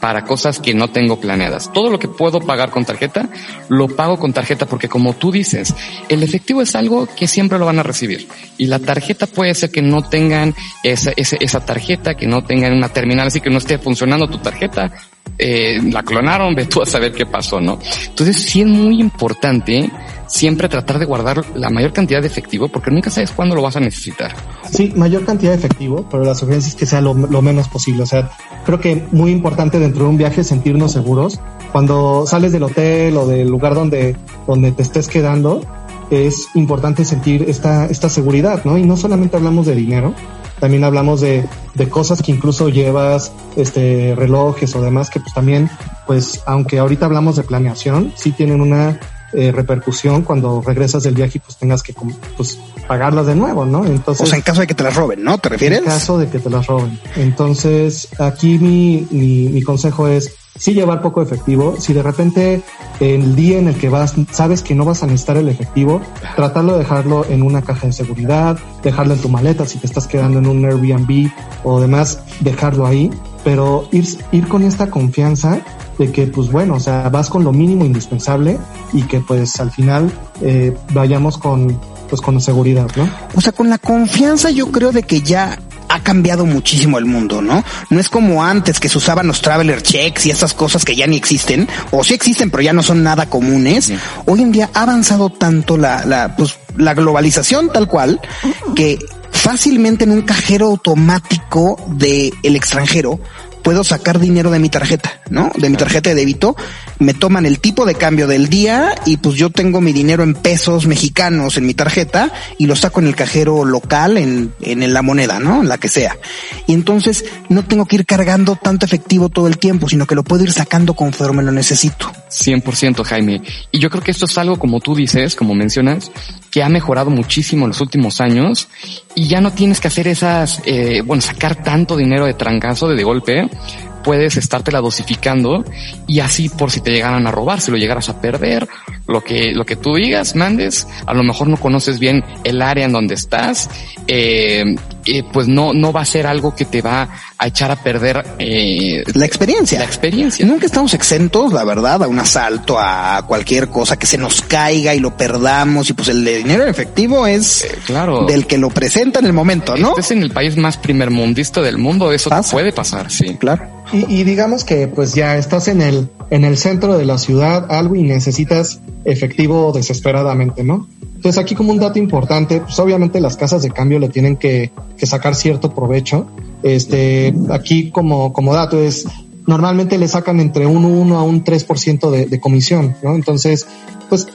para cosas que no tengo planeadas. Todo lo que puedo pagar con tarjeta, lo pago con tarjeta porque como tú dices, el efectivo es algo que siempre lo van a recibir. Y la tarjeta puede ser que no tengan esa, esa, esa tarjeta, que no tengan una terminal, así que no esté funcionando tu tarjeta. Eh, la clonaron, ve tú a saber qué pasó, ¿no? Entonces sí es muy importante siempre tratar de guardar la mayor cantidad de efectivo porque nunca sabes cuándo lo vas a necesitar. Sí, mayor cantidad de efectivo, pero la sugerencia es que sea lo, menos posible. O sea, creo que muy importante dentro de un viaje sentirnos seguros. Cuando sales del hotel o del lugar donde, donde te estés quedando, es importante sentir esta, esta seguridad, ¿no? Y no solamente hablamos de dinero, también hablamos de, de cosas que incluso llevas, este, relojes o demás que pues también, pues, aunque ahorita hablamos de planeación, sí tienen una eh, repercusión cuando regresas del viaje y pues tengas que pues pagarlas de nuevo, ¿no? Entonces. O sea, en caso de que te las roben, ¿no? ¿Te refieres? En caso de que te las roben. Entonces, aquí mi, mi, mi consejo es sí llevar poco efectivo. Si de repente el día en el que vas, sabes que no vas a necesitar el efectivo, tratarlo de dejarlo en una caja de seguridad, dejarlo en tu maleta si te estás quedando en un Airbnb o demás, dejarlo ahí, pero ir, ir con esta confianza de que pues bueno, o sea, vas con lo mínimo indispensable y que pues al final eh, vayamos con pues con seguridad, ¿no? O sea, con la confianza yo creo de que ya ha cambiado muchísimo el mundo, ¿no? No es como antes que se usaban los traveler checks y esas cosas que ya ni existen, o sí existen pero ya no son nada comunes. Hoy en día ha avanzado tanto la, la, pues, la globalización tal cual que fácilmente en un cajero automático de el extranjero puedo sacar dinero de mi tarjeta, ¿no? De mi tarjeta de débito, me toman el tipo de cambio del día y pues yo tengo mi dinero en pesos mexicanos en mi tarjeta y lo saco en el cajero local, en, en la moneda, ¿no? En la que sea. Y entonces no tengo que ir cargando tanto efectivo todo el tiempo, sino que lo puedo ir sacando conforme lo necesito. 100% Jaime. Y yo creo que esto es algo como tú dices, como mencionas, que ha mejorado muchísimo en los últimos años y ya no tienes que hacer esas, eh, bueno, sacar tanto dinero de trancazo, de, de golpe, puedes estártela dosificando y así por si te llegaran a robar, si lo llegaras a perder, lo que, lo que tú digas, mandes, a lo mejor no conoces bien el área en donde estás, eh, eh, pues no, no va a ser algo que te va a echar a perder eh, la experiencia. La experiencia. Nunca estamos exentos, la verdad, a un asalto, a cualquier cosa que se nos caiga y lo perdamos y pues el dinero en efectivo es eh, claro. del que lo presenta en el momento, ¿no? es en el país más primermundista del mundo, eso puede pasar, sí. Claro. Y, digamos que pues ya estás en el, en el centro de la ciudad, algo y necesitas efectivo desesperadamente, ¿no? Entonces aquí como un dato importante, pues obviamente las casas de cambio le tienen que, que sacar cierto provecho. Este, aquí como, como dato es, normalmente le sacan entre un 1 a un 3% de, de comisión, ¿no? Entonces, pues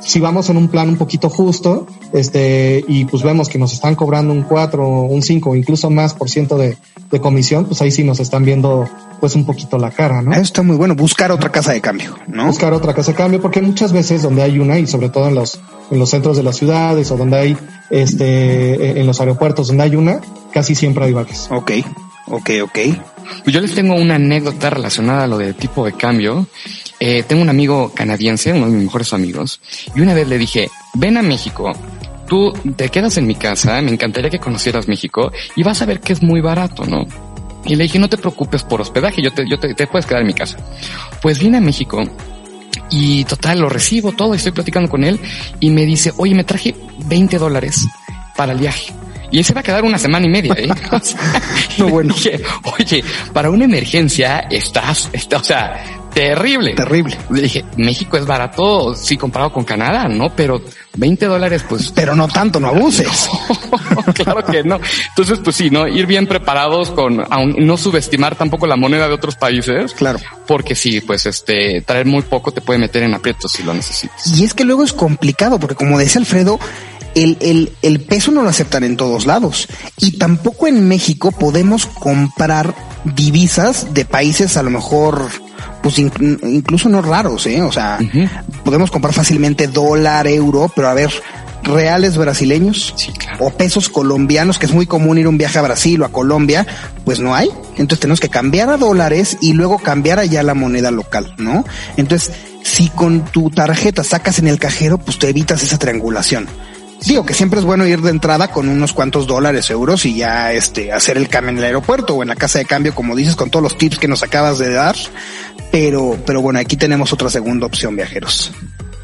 si vamos en un plan un poquito justo, este, y pues vemos que nos están cobrando un 4, un 5 o incluso más por ciento de, de comisión, pues ahí sí nos están viendo pues un poquito la cara, ¿no? Eso está muy bueno, buscar otra casa de cambio, ¿no? Buscar otra casa de cambio, porque muchas veces donde hay una, y sobre todo en los, en los centros de las ciudades o donde hay, este, en los aeropuertos donde hay una, casi siempre hay varias. Ok, ok, ok. Pues yo les tengo una anécdota relacionada a lo de tipo de cambio. Eh, tengo un amigo canadiense, uno de mis mejores amigos, y una vez le dije, ven a México, tú te quedas en mi casa, me encantaría que conocieras México y vas a ver que es muy barato, ¿no? Y le dije, no te preocupes por hospedaje, yo te, yo te, te puedes quedar en mi casa. Pues vine a México y total, lo recibo todo, estoy platicando con él y me dice, oye, me traje 20 dólares para el viaje. Y él se va a quedar una semana y media, ¿eh? O sea, No, bueno. dije, oye, para una emergencia estás, está, o sea, terrible. Terrible. Le dije, México es barato, sí, comparado con Canadá, ¿no? Pero 20 dólares, pues Pero no tanto, no abuses. claro que no. Entonces, pues sí, ¿no? Ir bien preparados con, aun- no subestimar tampoco la moneda de otros países. Claro. Porque sí, pues este, traer muy poco te puede meter en aprietos si lo necesitas. Y es que luego es complicado, porque como decía Alfredo, el, el, el peso no lo aceptan en todos lados. Y tampoco en México podemos comprar divisas de países a lo mejor, pues in- incluso no raros, ¿eh? O sea, podemos comprar fácilmente dólar, euro, pero a ver, reales brasileños Sí, claro. o pesos colombianos, que es muy común ir un viaje a Brasil o a Colombia, pues no hay. Entonces tenemos que cambiar a dólares y luego cambiar allá la moneda local, ¿no? Entonces, si con tu tarjeta sacas en el cajero, pues te evitas esa triangulación. Digo que siempre es bueno ir de entrada con unos cuantos dólares, euros y ya este hacer el cambio en el aeropuerto o en la casa de cambio, como dices, con todos los tips que nos acabas de dar. Pero, pero bueno, aquí tenemos otra segunda opción, viajeros.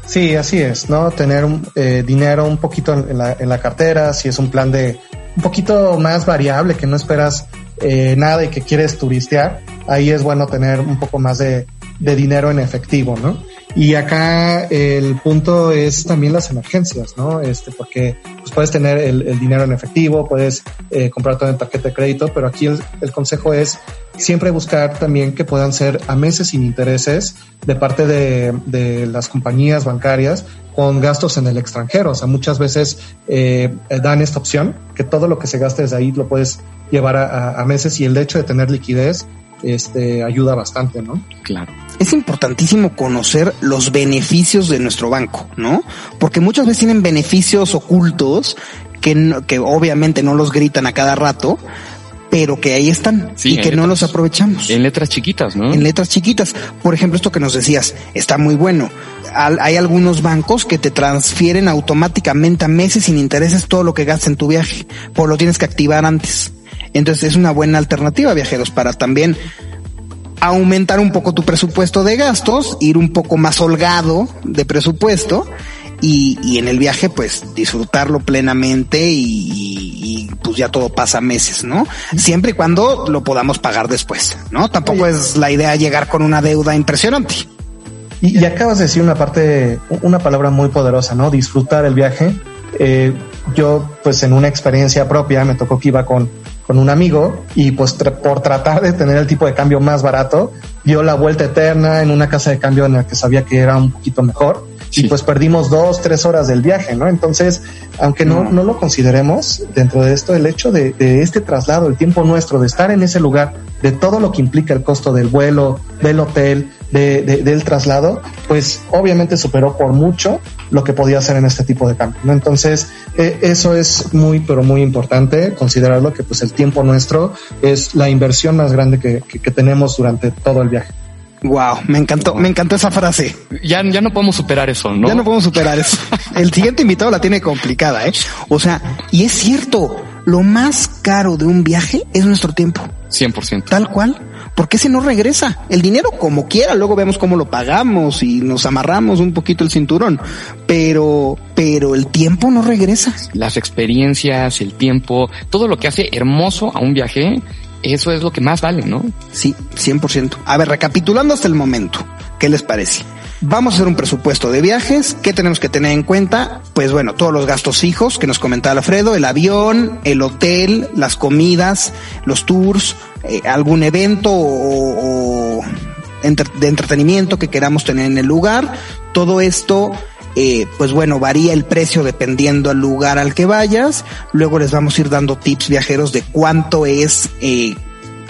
Sí, así es, ¿no? Tener eh, dinero un poquito en la, en la cartera, si es un plan de un poquito más variable, que no esperas eh, nada y que quieres turistear, ahí es bueno tener un poco más de dinero en efectivo, ¿no? Y acá el punto es también las emergencias, ¿no? Este, porque pues, puedes tener el, el dinero en efectivo, puedes eh, comprar todo en tarjeta de crédito, pero aquí el, consejo es siempre buscar también que puedan ser a meses sin intereses de parte de, de las compañías bancarias con gastos en el extranjero. O sea, muchas veces eh, dan esta opción, que todo lo que se gaste desde ahí lo puedes llevar a- a meses y el hecho de tener liquidez este, ayuda bastante, ¿no? Claro. es importantísimo conocer los beneficios de nuestro banco, ¿no? Porque muchas veces tienen beneficios ocultos que, no- que obviamente no los gritan a cada rato, pero que ahí están Sí, y que no los aprovechamos. En letras chiquitas, ¿no? en letras chiquitas. Por ejemplo, esto que nos decías, está muy bueno. Al- Hay algunos bancos que te transfieren automáticamente a meses sin intereses todo lo que gastas en tu viaje, por lo tienes que activar antes. Entonces es una buena alternativa, viajeros, para también aumentar un poco tu presupuesto de gastos, ir un poco más holgado de presupuesto y, y en el viaje pues disfrutarlo plenamente y, pues ya todo pasa meses, ¿no? Siempre y cuando lo podamos pagar después, ¿no? Tampoco es la idea llegar con una deuda impresionante. Y, y acabas de decir una parte, una palabra muy poderosa, ¿no? Disfrutar el viaje. Eh, yo, pues en una experiencia propia, me tocó que iba con, con un amigo y pues tra- por tratar de tener el tipo de cambio más barato, dio la vuelta eterna en una casa de cambio en la que sabía que era un poquito mejor. Sí. Y pues perdimos dos, tres horas del viaje, ¿no? Entonces, aunque no, no lo consideremos dentro de esto, el hecho de, de este traslado, el tiempo nuestro, de estar en ese lugar, de todo lo que implica el costo del vuelo, del hotel, de, de- del traslado, pues obviamente superó por mucho lo que podía hacer en este tipo de cambio, ¿no? Entonces, eh, eso es muy, pero muy importante, considerarlo que pues el tiempo nuestro es la inversión más grande que, que- que tenemos durante todo el viaje. Wow, me encantó, me encantó esa frase. Ya, ya no podemos superar eso, ¿no? Ya no podemos superar eso. El siguiente invitado la tiene complicada, ¿eh? O sea, y es cierto, lo más caro de un viaje es nuestro tiempo. 100%. Tal cual. Porque ese no regresa. El dinero como quiera, luego vemos cómo lo pagamos y nos amarramos un poquito el cinturón. Pero, pero el tiempo no regresa. Las experiencias, el tiempo, todo lo que hace hermoso a un viaje, eso es lo que más vale, ¿no? Sí, 100%. A ver, recapitulando hasta el momento, ¿qué les parece? Vamos a hacer un presupuesto de viajes. ¿Qué tenemos que tener en cuenta? Pues bueno, todos los gastos fijos que nos comentaba Alfredo, el avión, el hotel, las comidas, los tours, eh, algún evento o, o de entretenimiento que queramos tener en el lugar. Todo esto, eh, pues bueno, varía el precio dependiendo al lugar al que vayas. Luego les vamos a ir dando tips viajeros de cuánto es, eh,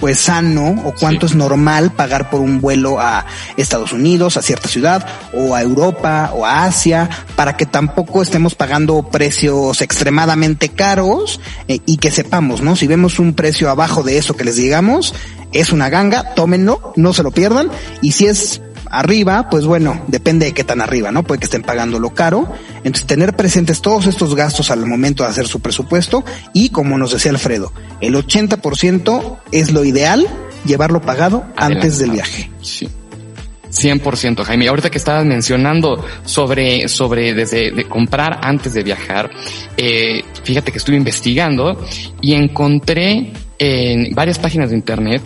pues sano o cuánto Sí. es normal pagar por un vuelo a Estados Unidos, a cierta ciudad, o a Europa o a Asia, para que tampoco estemos pagando precios extremadamente caros eh, y que sepamos, ¿no? Si vemos un precio abajo de eso que les digamos, es una ganga, tómenlo, no se lo pierdan, y si es arriba, pues bueno, depende de qué tan arriba, ¿no? Puede que estén pagando lo caro. Entonces, tener presentes todos estos gastos al momento de hacer su presupuesto y, como nos decía Alfredo, El 80% es lo ideal llevarlo pagado antes del viaje. Sí. 100% Jaime. Ahorita que estabas mencionando sobre, sobre desde de comprar antes de viajar, eh, fíjate que estuve investigando y encontré en varias páginas de internet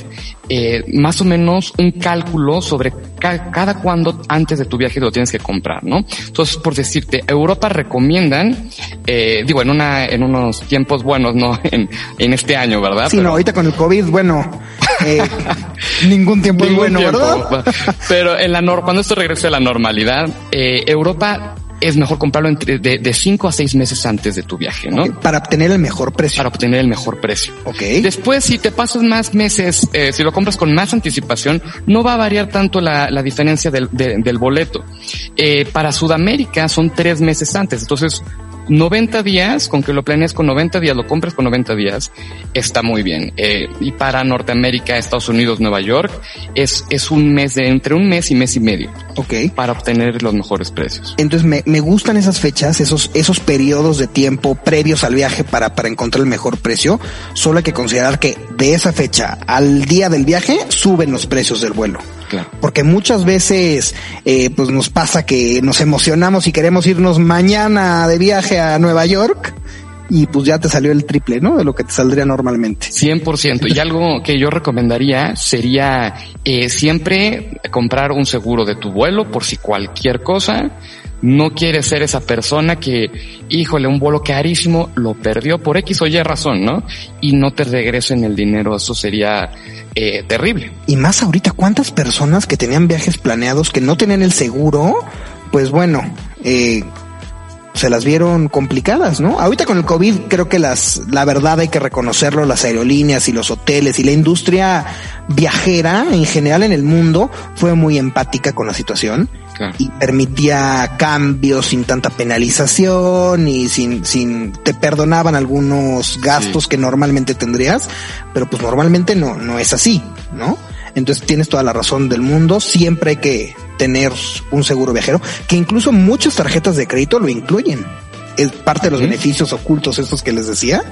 eh, más o menos un cálculo sobre cada cuándo antes de tu viaje lo tienes que comprar, ¿no? Entonces, por decirte, Europa recomiendan, eh, digo, en una, en unos tiempos buenos, no en, en este año, ¿verdad? Sí, no, ahorita con el COVID, bueno, eh, ningún tiempo es bueno, ¿verdad? Pero en la nor cuando esto regrese a la normalidad, eh, Europa es mejor comprarlo entre de, 5 a 6 meses antes de tu viaje, ¿no? Para obtener el mejor precio. Para obtener el mejor precio. Ok. Después, si te pasas más meses, eh, si lo compras con más anticipación, no va a variar tanto la, la diferencia del, del boleto. Eh, para Sudamérica son tres meses antes. Entonces, 90 días, con que lo planees con 90 días, lo compres con 90 días, está muy bien. Eh, y para Norteamérica, Estados Unidos, Nueva York, es, es un mes de entre un mes y mes y medio. Ok. Para obtener los mejores precios. Entonces me, me gustan esas fechas, esos, esos periodos de tiempo previos al viaje para, para encontrar el mejor precio. Solo hay que considerar que de esa fecha al día del viaje suben los precios del vuelo. Claro. Porque muchas veces, eh, pues nos pasa que nos emocionamos y queremos irnos mañana de viaje a Nueva York y pues ya te salió el triple, ¿no? De lo que te saldría normalmente. 100%. Y algo que yo recomendaría sería eh, siempre comprar un seguro de tu vuelo por si cualquier cosa. No quieres ser esa persona que, híjole, un vuelo carísimo lo perdió por X o Y razón, ¿no? Y no te regresen el dinero. Eso sería eh, terrible. Y más ahorita, ¿cuántas personas que tenían viajes planeados que no tenían el seguro? Pues bueno, eh, se las vieron complicadas, ¿no? Ahorita con el COVID creo que las, la verdad hay que reconocerlo, las aerolíneas y los hoteles y la industria viajera en general en el mundo fue muy empática con la situación Claro. y permitía cambios sin tanta penalización y sin, sin, te perdonaban algunos gastos Sí. que normalmente tendrías, pero pues normalmente no, no es así, ¿no? Entonces tienes toda la razón del mundo, siempre hay que tener un seguro viajero, que incluso muchas tarjetas de crédito lo incluyen. Es parte de los beneficios ocultos estos que les decía.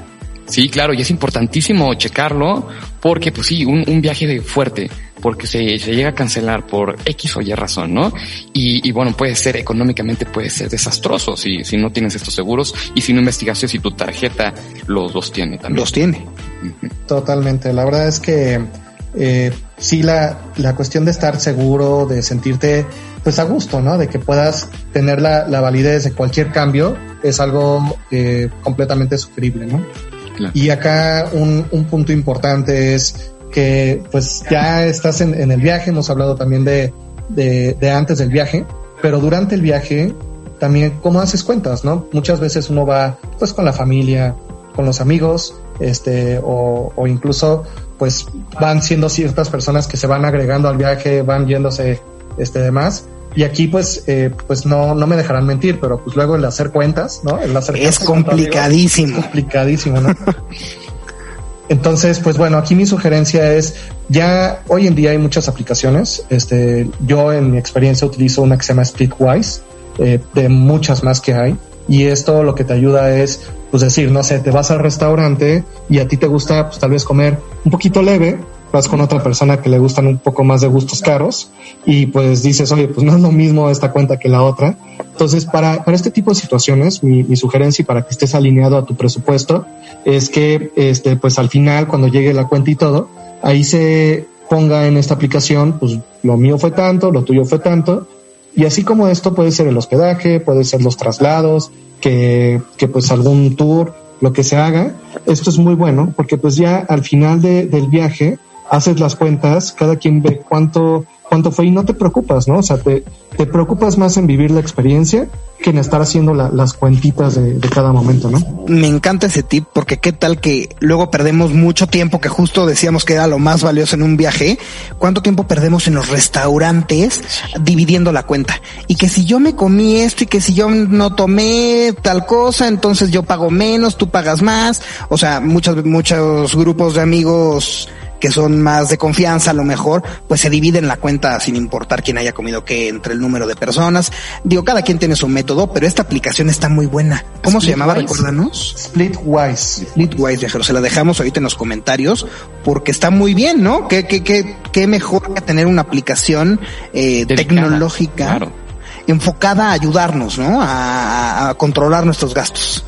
Sí, claro, y es importantísimo checarlo porque, pues sí, un, un viaje de fuerte, porque se, se llega a cancelar por X o Y razón, ¿no? Y, y bueno, puede ser económicamente, puede ser desastroso si, si no tienes estos seguros y si no investigaste si tu tarjeta los, los tiene también. Los tiene. Totalmente. La verdad es que eh, sí la, la cuestión de estar seguro, de sentirte pues a gusto, ¿no? De que puedas tener la, la validez de cualquier cambio es algo eh, completamente sufrible, ¿no? Y acá un, un punto importante es que pues ya estás en, el viaje, hemos hablado también de, de, de antes del viaje, pero durante el viaje también cómo haces cuentas, ¿no? Muchas veces uno va pues con la familia, con los amigos, este, o, o incluso pues van siendo ciertas personas que se van agregando al viaje, van yéndose este demás. Y aquí pues, eh, pues no, no me dejarán mentir, pero pues luego el hacer cuentas, ¿no? El hacer Es complicadísimo. es complicadísimo, ¿no? Entonces, pues bueno, aquí mi sugerencia es, ya hoy en día hay muchas aplicaciones. Este, yo en mi experiencia utilizo una que se llama Splitwise, eh, de muchas más que hay. Y esto lo que te ayuda es, pues decir, no sé, te vas al restaurante y a ti te gusta, pues tal vez comer un poquito leve, vas con otra persona que le gustan un poco más de gustos caros y pues dices, oye, pues no es lo mismo esta cuenta que la otra. Entonces, para, para este tipo de situaciones, mi, sugerencia y para que estés alineado a tu presupuesto es que, este, pues al final, cuando llegue la cuenta y todo, ahí se ponga en esta aplicación, pues lo mío fue tanto, lo tuyo fue tanto, y así como esto puede ser el hospedaje, puede ser los traslados, que, que pues algún tour, lo que se haga, esto es muy bueno porque pues ya al final de, del viaje haces las cuentas, cada quien ve cuánto, cuánto fue y no te preocupas, ¿no? O sea, te, te preocupas más en vivir la experiencia que en estar haciendo la- las cuentitas de, de cada momento, ¿no? Me encanta ese tip porque qué tal que luego perdemos mucho tiempo que justo decíamos que era lo más valioso en un viaje. ¿Cuánto tiempo perdemos en los restaurantes dividiendo la cuenta? Y que si yo me comí esto y que si yo no tomé tal cosa, entonces yo pago menos, tú pagas más. O sea, muchos, muchos grupos de amigos que son más de confianza a lo mejor, pues se dividen la cuenta sin importar quién haya comido qué entre el número de personas. Digo, cada quien tiene su método, pero esta aplicación está muy buena. ¿Cómo se llamaba? Recuérdanos. Splitwise. Splitwise, viajeros. Se la dejamos ahorita en los comentarios porque está muy bien, ¿no? Qué, qué, qué, qué mejor que tener una aplicación eh, tecnológica enfocada a ayudarnos, ¿no? A, a controlar nuestros gastos.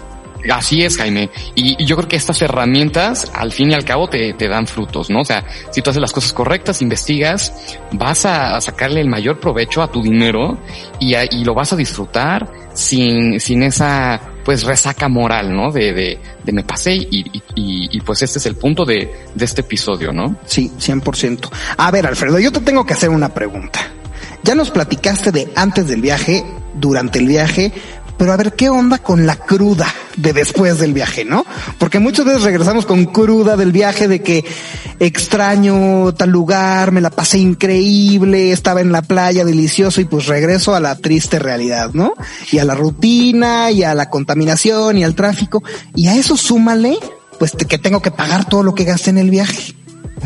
Así es, Jaime. Y, yo creo que estas herramientas, al fin y al cabo, te, te, dan frutos, ¿no? O sea, si tú haces las cosas correctas, investigas, vas a, sacarle el mayor provecho a tu dinero y, y, lo vas a disfrutar sin, sin esa, pues, resaca moral, ¿no? De, de, de me pasé y, y, y, pues este es el punto de, de este episodio, ¿no? Sí, 100%. A ver, Alfredo, yo te tengo que hacer una pregunta. Ya nos platicaste de antes del viaje, durante el viaje, pero a ver qué onda con la cruda de después del viaje, ¿no? Porque muchas veces regresamos con cruda del viaje de que extraño tal lugar, me la pasé increíble, estaba en la playa delicioso y pues regreso a la triste realidad, ¿no? Y a la rutina y a la contaminación y al tráfico y a eso súmale pues que tengo que pagar todo lo que gasté en el viaje.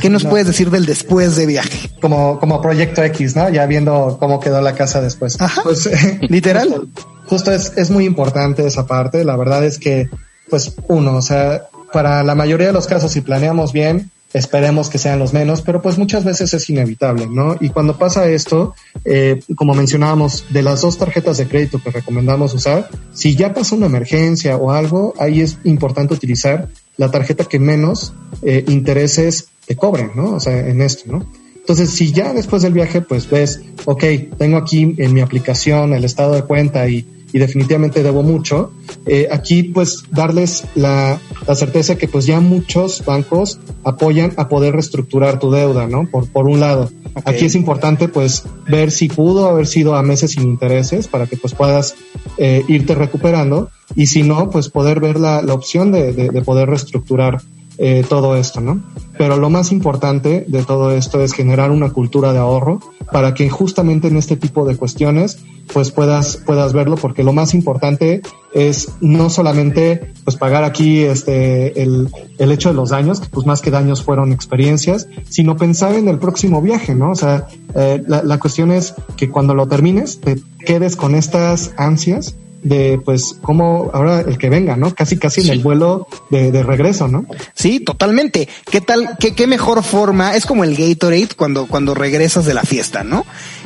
¿Qué nos no. puedes decir del después de viaje? Como, como proyecto X, ¿no? Ya viendo cómo quedó la casa después. Ajá. Pues, literal. Justo, justo es, es muy importante esa parte. La verdad es que, pues, uno, o sea, para la mayoría de los casos, si planeamos bien, esperemos que sean los menos, pero pues muchas veces es inevitable, ¿no? Y cuando pasa esto, eh, como mencionábamos, de las dos tarjetas de crédito que recomendamos usar, si ya pasa una emergencia o algo, ahí es importante utilizar la tarjeta que menos eh, intereses te cobren, ¿no? O sea, en esto, ¿no? Entonces, si ya después del viaje, pues ves, ok, tengo aquí en mi aplicación el estado de cuenta y, y definitivamente debo mucho, eh, aquí pues darles la, la, certeza que pues ya muchos bancos apoyan a poder reestructurar tu deuda, ¿no? Por, por un lado. Okay. Aquí es importante pues ver si pudo haber sido a meses sin intereses para que pues puedas eh, irte recuperando y si no, pues poder ver la, la opción de, de, de poder reestructurar eh, todo esto, ¿no? Pero lo más importante de todo esto es generar una cultura de ahorro para que justamente en este tipo de cuestiones pues puedas, puedas verlo porque lo más importante es no solamente pues pagar aquí este, el, el hecho de los daños, que pues más que daños fueron experiencias, sino pensar en el próximo viaje, ¿no? O sea, eh, la, la cuestión es que cuando lo termines te quedes con estas ansias de pues cómo ahora el que venga, ¿no? Casi casi sí. en el vuelo de, de, regreso, ¿no? Sí, totalmente. ¿Qué tal, qué, qué mejor forma? Es como el Gatorade cuando, cuando regresas de la fiesta, ¿no?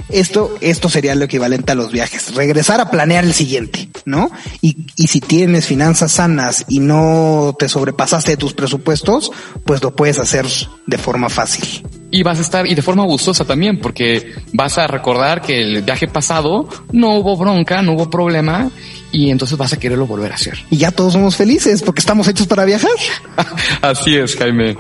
Esto, esto sería lo equivalente a los viajes. Regresar a planear el siguiente, ¿no? Y, y si tienes finanzas sanas y no te sobrepasaste de tus presupuestos, pues lo puedes hacer de forma fácil y vas a estar y de forma gustosa también porque vas a recordar que el viaje pasado no hubo bronca, no hubo problema y entonces vas a quererlo volver a hacer. Y ya todos somos felices porque estamos hechos para viajar. Así es, Jaime.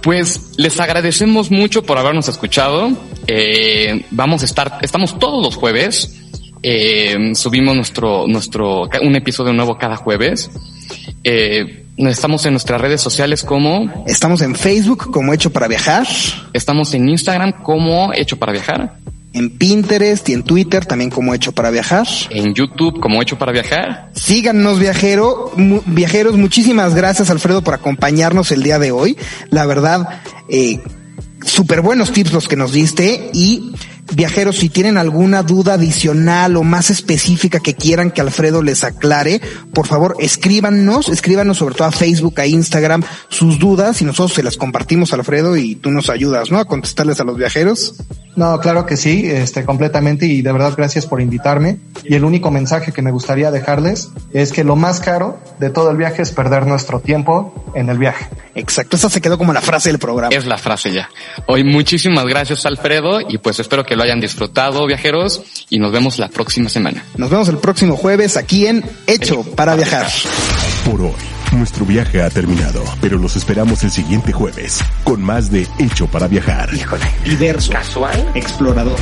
Pues les agradecemos mucho por habernos escuchado. Eh, vamos a estar, estamos todos los jueves. Eh, subimos nuestro, nuestro, un episodio nuevo cada jueves. Eh, Estamos en nuestras redes sociales como... Estamos en Facebook como Hecho para Viajar. Estamos en Instagram como Hecho para Viajar. En Pinterest y en Twitter también como Hecho para Viajar. En YouTube como Hecho para Viajar. Síganos viajero, mu viajeros. Muchísimas gracias Alfredo por acompañarnos el día de hoy. La verdad, eh, súper buenos tips los que nos diste y viajeros, si tienen alguna duda adicional o más específica que quieran que Alfredo les aclare, por favor escríbanos, escríbanos sobre todo a Facebook, a Instagram, sus dudas y nosotros se las compartimos Alfredo y tú nos ayudas, ¿no? A contestarles a los viajeros. No, claro que sí, este, completamente y de verdad gracias por invitarme. Y el único mensaje que me gustaría dejarles es que lo más caro de todo el viaje es perder nuestro tiempo en el viaje. Exacto, esa se quedó como la frase del programa. Es la frase ya. Hoy muchísimas gracias Alfredo y pues espero que lo hayan disfrutado viajeros y nos vemos la próxima semana. Nos vemos el próximo jueves aquí en Hecho para Viajar. Por hoy. Nuestro viaje ha terminado, pero los esperamos el siguiente jueves con más de Hecho para Viajar. Híjole, diverso, casual, explorador.